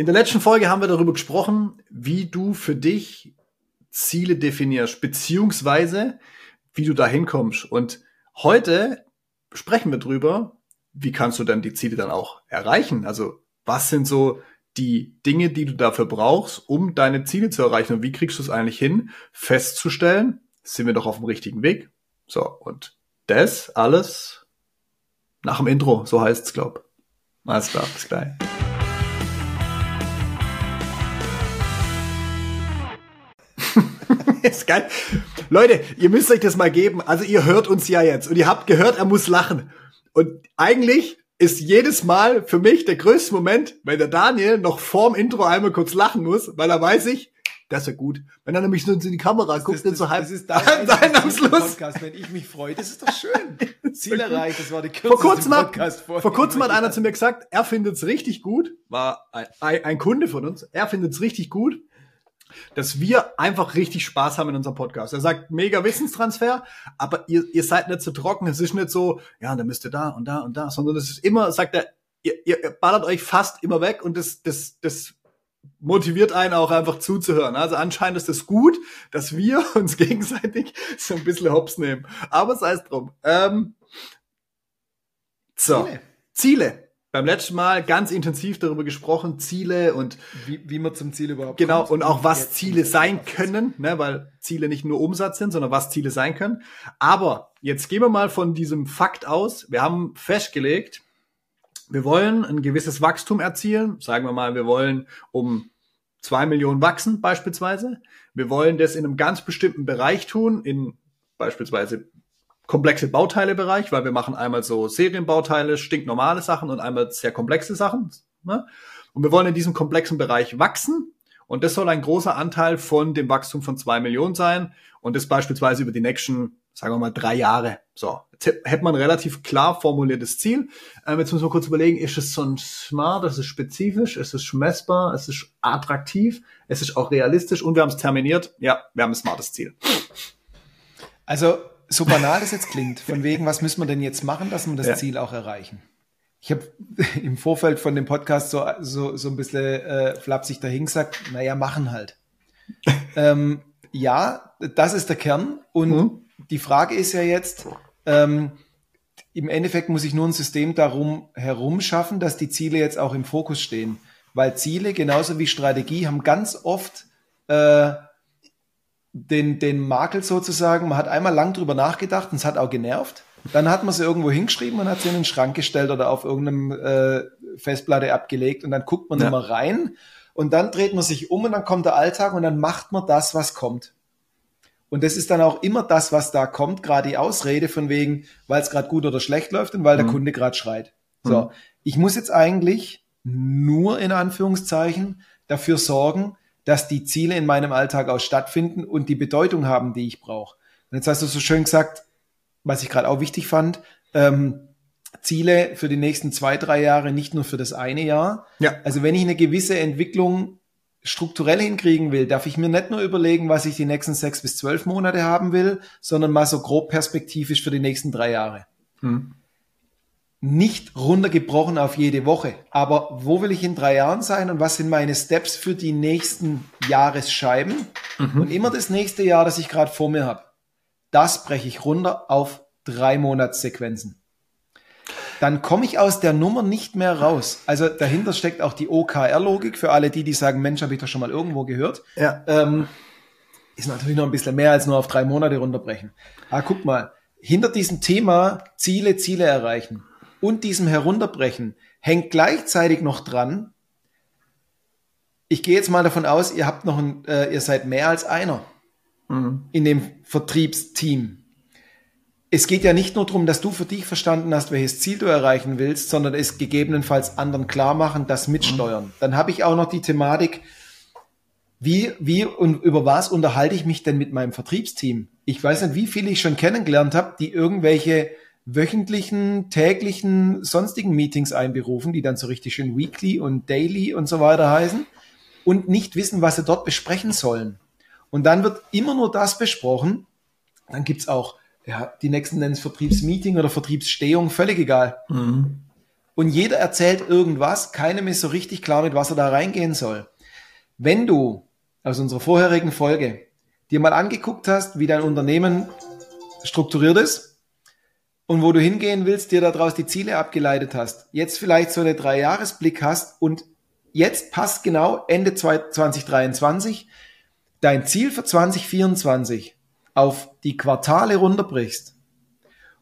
In der letzten Folge haben wir darüber gesprochen, wie du für dich Ziele definierst, beziehungsweise wie du da hinkommst. Und heute sprechen wir drüber, wie kannst du dann die Ziele dann auch erreichen? Also was sind so die Dinge, die du dafür brauchst, um deine Ziele zu erreichen? Und wie kriegst du es eigentlich hin, festzustellen, sind wir doch auf dem richtigen Weg? So, und das alles nach dem Intro, so heißt es, glaub. Alles klar, bis gleich. ist geil. Leute, ihr müsst euch das mal geben. Also ihr hört uns ja jetzt und ihr habt gehört, er muss lachen. Und eigentlich ist jedes Mal für mich der größte Moment, wenn der Daniel noch vorm Intro einmal kurz lachen muss, weil er weiß ich, das ist ja gut. Wenn er nämlich so in die Kamera das, guckt, das, so halb das ist dein, dein am Schluss. Podcast. Wenn ich mich freue, das ist doch schön. Ziel erreicht, das war die kürzeste vor kurzem Podcast hat, Vor kurzem hat einer zu mir gesagt, er findet es richtig gut, war ein, ein Kunde von uns, er findet es richtig gut, dass wir einfach richtig Spaß haben in unserem Podcast. Er sagt, mega Wissenstransfer, aber ihr, ihr seid nicht so trocken. Es ist nicht so, ja, dann müsst ihr da und da und da, sondern es ist immer, sagt er, ihr, ihr ballert euch fast immer weg und das, das, das motiviert einen auch einfach zuzuhören. Also anscheinend ist es gut, dass wir uns gegenseitig so ein bisschen hops nehmen. Aber sei es drum. Ähm, so, Ziele. Ziele beim letzten Mal ganz intensiv darüber gesprochen, Ziele und wie, wie man zum Ziel überhaupt genau kommt. und auch was Ziele sein können, ne, weil Ziele nicht nur Umsatz sind, sondern was Ziele sein können. Aber jetzt gehen wir mal von diesem Fakt aus. Wir haben festgelegt, wir wollen ein gewisses Wachstum erzielen. Sagen wir mal, wir wollen um zwei Millionen wachsen beispielsweise. Wir wollen das in einem ganz bestimmten Bereich tun, in beispielsweise komplexe Bauteilebereich, weil wir machen einmal so Serienbauteile, stinknormale Sachen und einmal sehr komplexe Sachen. Ne? Und wir wollen in diesem komplexen Bereich wachsen. Und das soll ein großer Anteil von dem Wachstum von zwei Millionen sein. Und das beispielsweise über die nächsten, sagen wir mal, drei Jahre. So, jetzt hätte man relativ klar formuliertes Ziel. Ähm, jetzt müssen wir kurz überlegen, ist es so ein smart, ist es spezifisch, ist es messbar, ist es attraktiv, ist es auch realistisch und wir haben es terminiert. Ja, wir haben ein smartes Ziel. Also so banal das jetzt klingt, von wegen, was müssen wir denn jetzt machen, dass wir das ja. Ziel auch erreichen? Ich habe im Vorfeld von dem Podcast so, so, so ein bisschen äh, flapsig dahin gesagt, naja, machen halt. ähm, ja, das ist der Kern. Und mhm. die Frage ist ja jetzt, ähm, im Endeffekt muss ich nur ein System darum herum schaffen, dass die Ziele jetzt auch im Fokus stehen. Weil Ziele, genauso wie Strategie, haben ganz oft äh, den, den Makel sozusagen, man hat einmal lang drüber nachgedacht und es hat auch genervt. Dann hat man sie irgendwo hingeschrieben und hat sie in den Schrank gestellt oder auf irgendeinem äh, Festplatte abgelegt und dann guckt man ja. immer rein und dann dreht man sich um und dann kommt der Alltag und dann macht man das, was kommt. Und das ist dann auch immer das, was da kommt, gerade die Ausrede von wegen, weil es gerade gut oder schlecht läuft und weil mhm. der Kunde gerade schreit. So, mhm. ich muss jetzt eigentlich nur in Anführungszeichen dafür sorgen, dass die Ziele in meinem Alltag auch stattfinden und die Bedeutung haben, die ich brauche. Und jetzt hast du so schön gesagt, was ich gerade auch wichtig fand, ähm, Ziele für die nächsten zwei, drei Jahre, nicht nur für das eine Jahr. Ja. Also wenn ich eine gewisse Entwicklung strukturell hinkriegen will, darf ich mir nicht nur überlegen, was ich die nächsten sechs bis zwölf Monate haben will, sondern mal so grob perspektivisch für die nächsten drei Jahre. Hm nicht runtergebrochen auf jede Woche. Aber wo will ich in drei Jahren sein und was sind meine Steps für die nächsten Jahresscheiben? Mhm. Und immer das nächste Jahr, das ich gerade vor mir habe, das breche ich runter auf drei Monatssequenzen. Dann komme ich aus der Nummer nicht mehr raus. Also dahinter steckt auch die OKR-Logik für alle die, die sagen, Mensch, habe ich doch schon mal irgendwo gehört. Ja. Ähm, ist natürlich noch ein bisschen mehr als nur auf drei Monate runterbrechen. Aber guck mal, hinter diesem Thema Ziele, Ziele erreichen und diesem Herunterbrechen hängt gleichzeitig noch dran, ich gehe jetzt mal davon aus, ihr habt noch ein, äh, ihr seid mehr als einer mhm. in dem Vertriebsteam. Es geht ja nicht nur darum, dass du für dich verstanden hast, welches Ziel du erreichen willst, sondern es gegebenenfalls anderen klar machen, das mitsteuern. Mhm. Dann habe ich auch noch die Thematik, wie, wie und über was unterhalte ich mich denn mit meinem Vertriebsteam? Ich weiß nicht, wie viele ich schon kennengelernt habe, die irgendwelche wöchentlichen, täglichen, sonstigen Meetings einberufen, die dann so richtig schön Weekly und Daily und so weiter heißen und nicht wissen, was sie dort besprechen sollen. Und dann wird immer nur das besprochen. Dann gibt's auch, ja, die nächsten nennen es Vertriebsmeeting oder Vertriebsstehung, völlig egal. Mhm. Und jeder erzählt irgendwas, keinem ist so richtig klar, mit was er da reingehen soll. Wenn du aus unserer vorherigen Folge dir mal angeguckt hast, wie dein Unternehmen strukturiert ist und wo du hingehen willst, dir daraus die Ziele abgeleitet hast, jetzt vielleicht so eine Drei-Jahres-Blick hast und jetzt passt genau Ende 2023 dein Ziel für 2024 auf die Quartale runterbrichst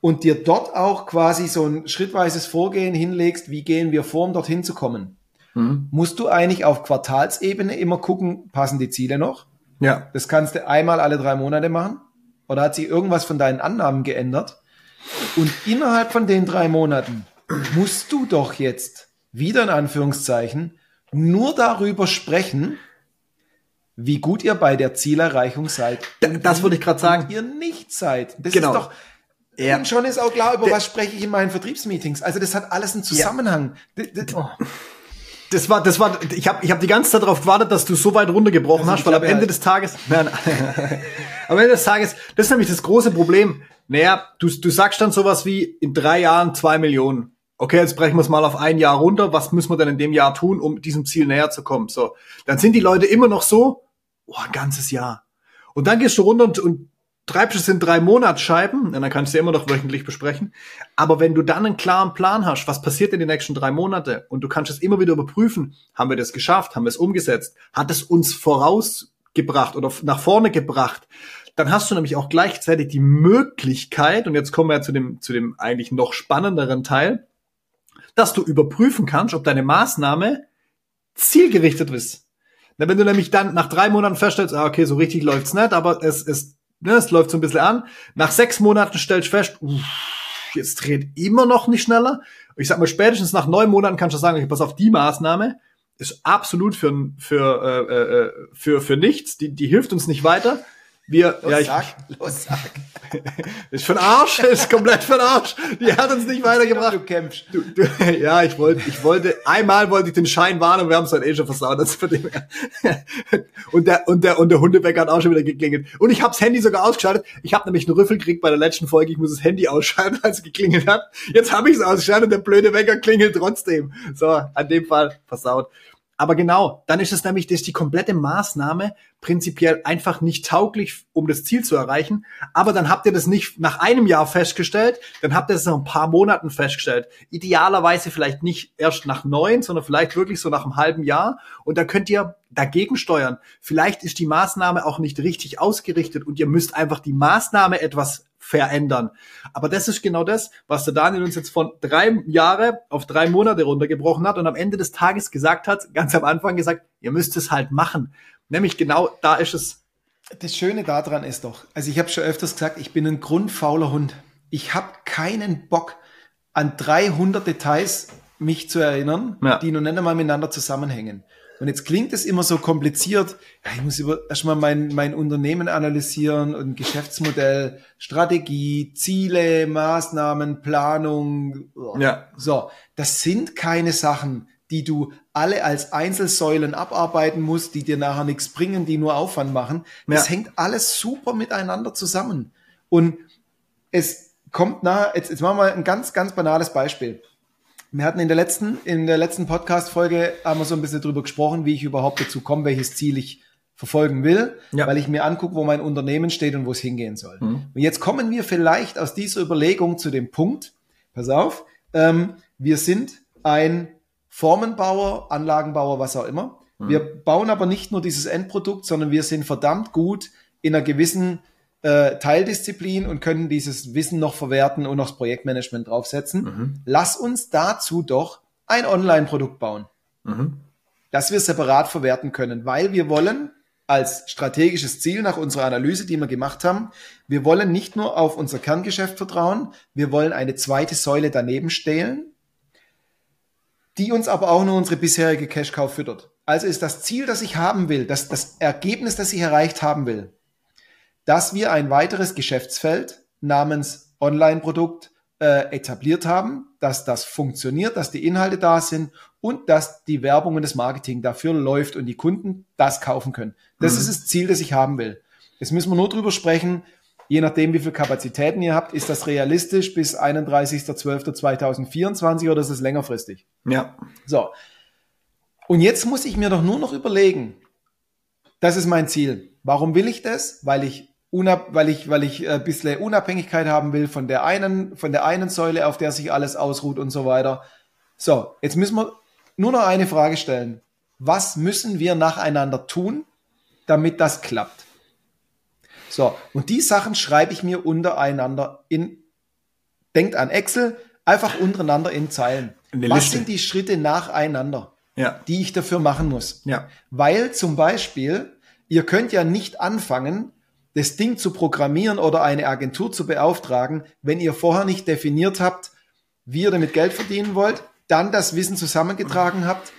und dir dort auch quasi so ein schrittweises Vorgehen hinlegst, wie gehen wir vor, um dorthin zu kommen, mhm. musst du eigentlich auf Quartalsebene immer gucken, passen die Ziele noch? Ja. Das kannst du einmal alle drei Monate machen. Oder hat sich irgendwas von deinen Annahmen geändert? Und innerhalb von den drei Monaten musst du doch jetzt wieder in Anführungszeichen nur darüber sprechen, wie gut ihr bei der Zielerreichung seid. das würde ich gerade sagen. Ihr nicht seid. Das genau. ist doch ja. Und schon ist auch klar, über was spreche ich in meinen Vertriebsmeetings. Also das hat alles einen Zusammenhang. Ja. Oh. Das war, das war, ich habe ich hab die ganze Zeit darauf gewartet, dass du so weit runtergebrochen also hast, weil am Ende halt. des Tages, nein, am Ende des Tages, das ist nämlich das große Problem. Naja, du, du sagst dann sowas wie in drei Jahren zwei Millionen. Okay, jetzt brechen wir es mal auf ein Jahr runter. Was müssen wir denn in dem Jahr tun, um diesem Ziel näher zu kommen? So, dann sind die Leute immer noch so, oh, ein ganzes Jahr. Und dann gehst du runter und, und treibst es in drei Monatsscheiben, und dann kannst du ja immer noch wöchentlich besprechen. Aber wenn du dann einen klaren Plan hast, was passiert in den nächsten drei Monate und du kannst es immer wieder überprüfen, haben wir das geschafft, haben wir es umgesetzt, hat es uns vorausgebracht oder nach vorne gebracht, dann hast du nämlich auch gleichzeitig die Möglichkeit, und jetzt kommen wir ja zu dem, zu dem eigentlich noch spannenderen Teil, dass du überprüfen kannst, ob deine Maßnahme zielgerichtet ist. wenn du nämlich dann nach drei Monaten feststellst, ah, okay, so richtig läuft's nicht, aber es, ist ne, es läuft so ein bisschen an. Nach sechs Monaten stellst du fest, uff, jetzt dreht immer noch nicht schneller. Ich sag mal, spätestens nach neun Monaten kannst du sagen, okay, pass auf, die Maßnahme ist absolut für, für, äh, äh, für, für nichts, die, die hilft uns nicht weiter. Wir, los, ja, ich, sag, los, sag. ist für Arsch, ist komplett für Arsch. Die hat uns nicht weitergebracht. Du kämpfst. Du, du, ja, ich wollte, ich wollte, einmal wollte ich den Schein warnen, und wir haben es halt eh schon versaut. Das für den, und der, und der, und der Hundebäcker hat auch schon wieder geklingelt. Und ich habe das Handy sogar ausgeschaltet. Ich habe nämlich einen Rüffel gekriegt bei der letzten Folge. Ich muss das Handy ausschalten, als es geklingelt hat. Jetzt habe ich es ausgeschaltet und der blöde Wecker klingelt trotzdem. So, an dem Fall versaut. Aber genau, dann ist es nämlich, dass die komplette Maßnahme prinzipiell einfach nicht tauglich, um das Ziel zu erreichen. Aber dann habt ihr das nicht nach einem Jahr festgestellt, dann habt ihr es nach ein paar Monaten festgestellt. Idealerweise vielleicht nicht erst nach neun, sondern vielleicht wirklich so nach einem halben Jahr. Und da könnt ihr dagegen steuern. Vielleicht ist die Maßnahme auch nicht richtig ausgerichtet und ihr müsst einfach die Maßnahme etwas verändern. Aber das ist genau das, was der Daniel uns jetzt von drei Jahre auf drei Monate runtergebrochen hat und am Ende des Tages gesagt hat, ganz am Anfang gesagt, ihr müsst es halt machen. Nämlich genau da ist es. Das Schöne daran ist doch, also ich habe schon öfters gesagt, ich bin ein grundfauler Hund. Ich habe keinen Bock an 300 Details mich zu erinnern, ja. die noch nicht einmal miteinander zusammenhängen. Und jetzt klingt es immer so kompliziert. Ja, ich muss über, erstmal mein, mein Unternehmen analysieren und Geschäftsmodell, Strategie, Ziele, Maßnahmen, Planung. Ja. So, das sind keine Sachen, die du alle als Einzelsäulen abarbeiten musst, die dir nachher nichts bringen, die nur Aufwand machen. Das ja. hängt alles super miteinander zusammen. Und es kommt nahe, jetzt, jetzt machen wir ein ganz, ganz banales Beispiel. Wir hatten in der letzten, in der letzten Podcast-Folge haben wir so ein bisschen drüber gesprochen, wie ich überhaupt dazu komme, welches Ziel ich verfolgen will, ja. weil ich mir angucke, wo mein Unternehmen steht und wo es hingehen soll. Mhm. Und jetzt kommen wir vielleicht aus dieser Überlegung zu dem Punkt, pass auf, ähm, wir sind ein Formenbauer, Anlagenbauer, was auch immer. Mhm. Wir bauen aber nicht nur dieses Endprodukt, sondern wir sind verdammt gut in einer gewissen äh, Teildisziplin und können dieses Wissen noch verwerten und noch das Projektmanagement draufsetzen. Mhm. Lass uns dazu doch ein Online-Produkt bauen, mhm. das wir separat verwerten können, weil wir wollen als strategisches Ziel nach unserer Analyse, die wir gemacht haben, wir wollen nicht nur auf unser Kerngeschäft vertrauen, wir wollen eine zweite Säule daneben stellen, die uns aber auch nur unsere bisherige Cash-Cow füttert. Also ist das Ziel, das ich haben will, das, das Ergebnis, das ich erreicht haben will, dass wir ein weiteres Geschäftsfeld namens Online-Produkt äh, etabliert haben, dass das funktioniert, dass die Inhalte da sind und dass die Werbung und das Marketing dafür läuft und die Kunden das kaufen können. Das mhm. ist das Ziel, das ich haben will. Jetzt müssen wir nur drüber sprechen, je nachdem, wie viel Kapazitäten ihr habt, ist das realistisch bis 31.12.2024 oder ist es längerfristig? Ja. So. Und jetzt muss ich mir doch nur noch überlegen, das ist mein Ziel. Warum will ich das? Weil ich unab weil ich, weil ich ein bisschen Unabhängigkeit haben will von der einen, von der einen Säule, auf der sich alles ausruht und so weiter. So, jetzt müssen wir nur noch eine Frage stellen. Was müssen wir nacheinander tun, damit das klappt? So, und die Sachen schreibe ich mir untereinander in, denkt an Excel, einfach untereinander in Zeilen. Eine Was Liste. sind die Schritte nacheinander, Ja. die ich dafür machen muss? Ja. Weil zum Beispiel, ihr könnt ja nicht anfangen, das Ding zu programmieren oder eine Agentur zu beauftragen, wenn ihr vorher nicht definiert habt, wie ihr damit Geld verdienen wollt, dann das Wissen zusammengetragen habt,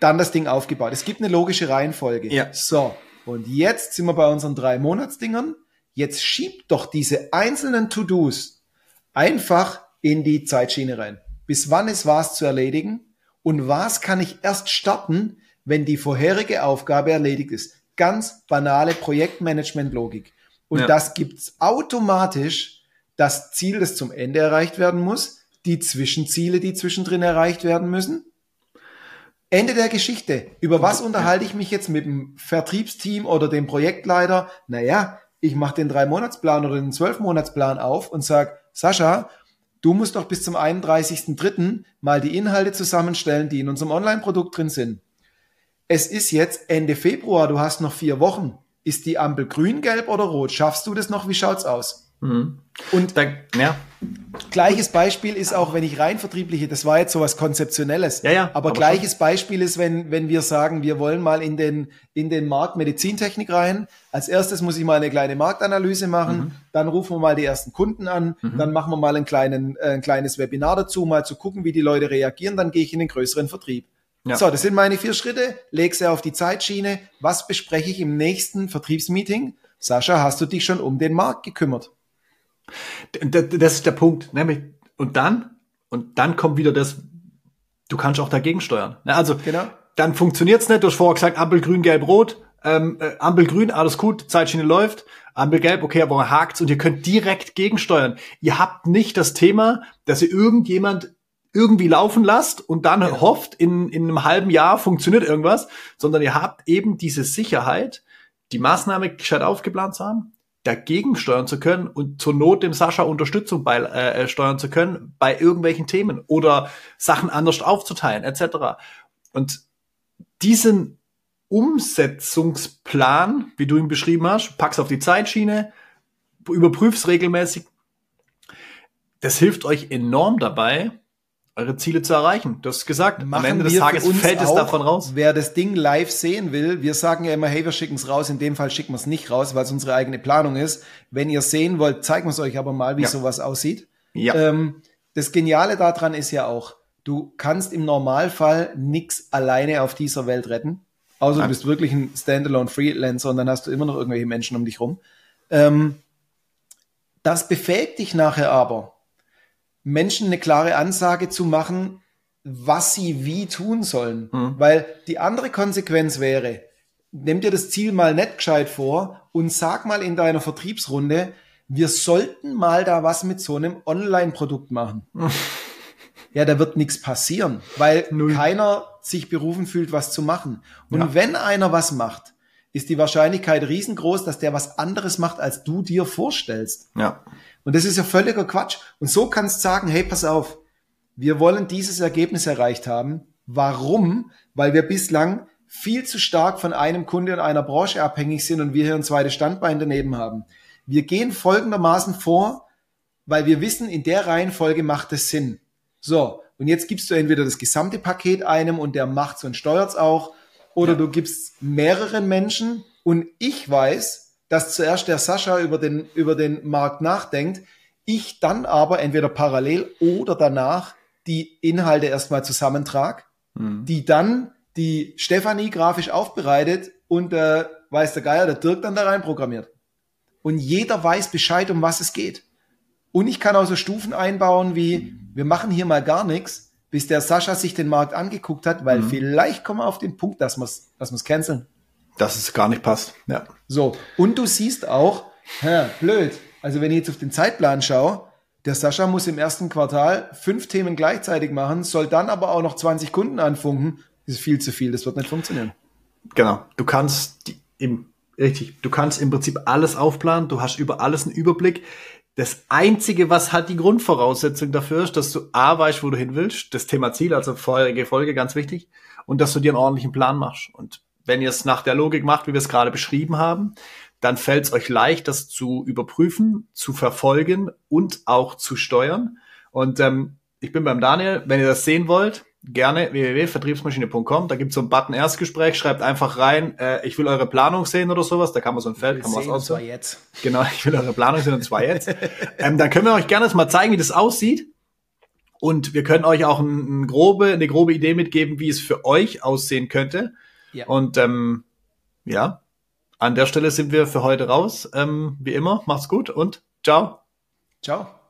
dann das Ding aufgebaut. Es gibt eine logische Reihenfolge. Ja. So, und jetzt sind wir bei unseren drei Monatsdingern. Jetzt schiebt doch diese einzelnen To-Dos einfach in die Zeitschiene rein. Bis wann ist was zu erledigen? Und was kann ich erst starten, wenn die vorherige Aufgabe erledigt ist? Ganz banale Projektmanagement-Logik. Und Ja. das gibt's automatisch das Ziel, das zum Ende erreicht werden muss, die Zwischenziele, die zwischendrin erreicht werden müssen. Ende der Geschichte. Über was unterhalte ich mich jetzt mit dem Vertriebsteam oder dem Projektleiter? Naja, ich mache den Drei-Monatsplan oder den Zwölf-Monatsplan auf und sag, Sascha, du musst doch bis zum 31.03. mal die Inhalte zusammenstellen, die in unserem Online-Produkt drin sind. Es ist jetzt Ende Februar, du hast noch vier Wochen. Ist die Ampel grün, gelb oder rot? Schaffst du das noch? Wie schaut's aus? Und Da, ja. Gleiches Beispiel ist auch, wenn ich rein vertriebliche, das war jetzt sowas Konzeptionelles. Ja, ja, aber, aber gleiches Beispiel ist, wenn, wenn wir sagen, wir wollen mal in den, in den Markt Medizintechnik rein. Als erstes muss ich mal eine kleine Marktanalyse machen. Mhm. Dann rufen wir mal die ersten Kunden an. Dann machen wir mal einen kleinen, äh, ein kleines Webinar dazu, mal zu gucken, wie die Leute reagieren. Dann gehe ich in den größeren Vertrieb. Ja. So, das sind meine vier Schritte. Leg sie auf die Zeitschiene. Was bespreche ich im nächsten Vertriebsmeeting? Sascha, hast du dich schon um den Markt gekümmert? Das ist der Punkt. Nämlich, und dann, und dann kommt wieder das, du kannst auch dagegen steuern. Ne, Also, Genau. dann funktioniert's nicht. Du hast vorher gesagt, Ampel grün, gelb, rot. Ähm, äh, Ampel grün, alles gut, Zeitschiene läuft. Ampel gelb, okay, aber hakt's und ihr könnt direkt gegensteuern. Ihr habt nicht das Thema, dass ihr irgendjemand irgendwie laufen lasst und dann hofft, in, in einem halben Jahr funktioniert irgendwas, sondern ihr habt eben diese Sicherheit, die Maßnahme gescheit aufgeplant zu haben, dagegen steuern zu können und zur Not dem Sascha Unterstützung bei, äh, äh, steuern zu können bei irgendwelchen Themen oder Sachen anders aufzuteilen etc. Und diesen Umsetzungsplan, wie du ihn beschrieben hast, packst auf die Zeitschiene, überprüfst regelmäßig, das hilft euch enorm dabei, eure Ziele zu erreichen. Du hast gesagt, am Machen Ende des Tages fällt es auch, davon raus. Wer das Ding live sehen will, wir sagen ja immer, hey, wir schicken es raus. In dem Fall schicken wir es nicht raus, weil es unsere eigene Planung ist. Wenn ihr sehen wollt, zeigen wir es euch aber mal, wie Ja. sowas aussieht. Ja. Ähm, das Geniale daran ist ja auch, du kannst im Normalfall nix alleine auf dieser Welt retten. Außer du bist wirklich ein Standalone Freelancer und dann hast du immer noch irgendwelche Menschen um dich rum. Ähm, das befähigt dich nachher aber, Menschen eine klare Ansage zu machen, was sie wie tun sollen. Mhm. Weil die andere Konsequenz wäre, nimm dir das Ziel mal nicht gescheit vor und sag mal in deiner Vertriebsrunde, wir sollten mal da was mit so einem Online-Produkt machen. ja, da wird nichts passieren, weil Null. keiner sich berufen fühlt, was zu machen. Und Ja. wenn einer was macht, ist die Wahrscheinlichkeit riesengroß, dass der was anderes macht, als du dir vorstellst. ja. Und das ist ja völliger Quatsch. Und so kannst du sagen, hey, pass auf, wir wollen dieses Ergebnis erreicht haben. Warum? Weil wir bislang viel zu stark von einem Kunde und einer Branche abhängig sind und wir hier ein zweites Standbein daneben haben. Wir gehen folgendermaßen vor, weil wir wissen, in der Reihenfolge macht es Sinn. So, und jetzt gibst du entweder das gesamte Paket einem und der macht's und steuert's auch, oder Ja. du gibst mehreren Menschen und ich weiß, dass zuerst der Sascha über den, über den Markt nachdenkt, ich dann aber entweder parallel oder danach die Inhalte erstmal zusammentrag, Mhm. die dann die Stefanie grafisch aufbereitet und äh, weiß der Geier, der Dirk dann da rein programmiert. Und jeder weiß Bescheid, um was es geht. Und ich kann auch so Stufen einbauen wie, wir machen hier mal gar nichts, bis der Sascha sich den Markt angeguckt hat, weil vielleicht kommen wir auf den Punkt, dass wir es dass wir's canceln. Dass es gar nicht passt. Ja. So, und du siehst auch, Ja, blöd. Also wenn ich jetzt auf den Zeitplan schaue, der Sascha muss im ersten Quartal fünf Themen gleichzeitig machen, soll dann aber auch noch 20 Kunden anfunken. Das ist viel zu viel, das wird nicht funktionieren. Genau. Du kannst die, im, richtig, du kannst im Prinzip alles aufplanen, du hast über alles einen Überblick. Das einzige, was halt die Grundvoraussetzung dafür ist, dass du A weißt, wo du hin willst, das Thema Ziel, also vorherige Folge, ganz wichtig, und dass du dir einen ordentlichen Plan machst. Und wenn ihr es nach der Logik macht, wie wir es gerade beschrieben haben, dann fällt es euch leicht, das zu überprüfen, zu verfolgen und auch zu steuern. Und ähm, ich bin beim Daniel. Wenn ihr das sehen wollt, gerne www.vertriebsmaschine.com. Da gibt es so einen Button Erstgespräch. Schreibt einfach rein, äh, ich will eure Planung sehen oder sowas. Da kann man so ein Feld, kann man was auswählen. jetzt. Genau, ich will eure Planung sehen und zwar jetzt. ähm, dann können wir euch gerne mal zeigen, wie das aussieht. Und wir können euch auch ein, ein grobe, eine grobe Idee mitgeben, wie es für euch aussehen könnte. Ja. Und ähm, ja, an der Stelle sind wir für heute raus. Ähm, wie immer, macht's gut und ciao. Ciao.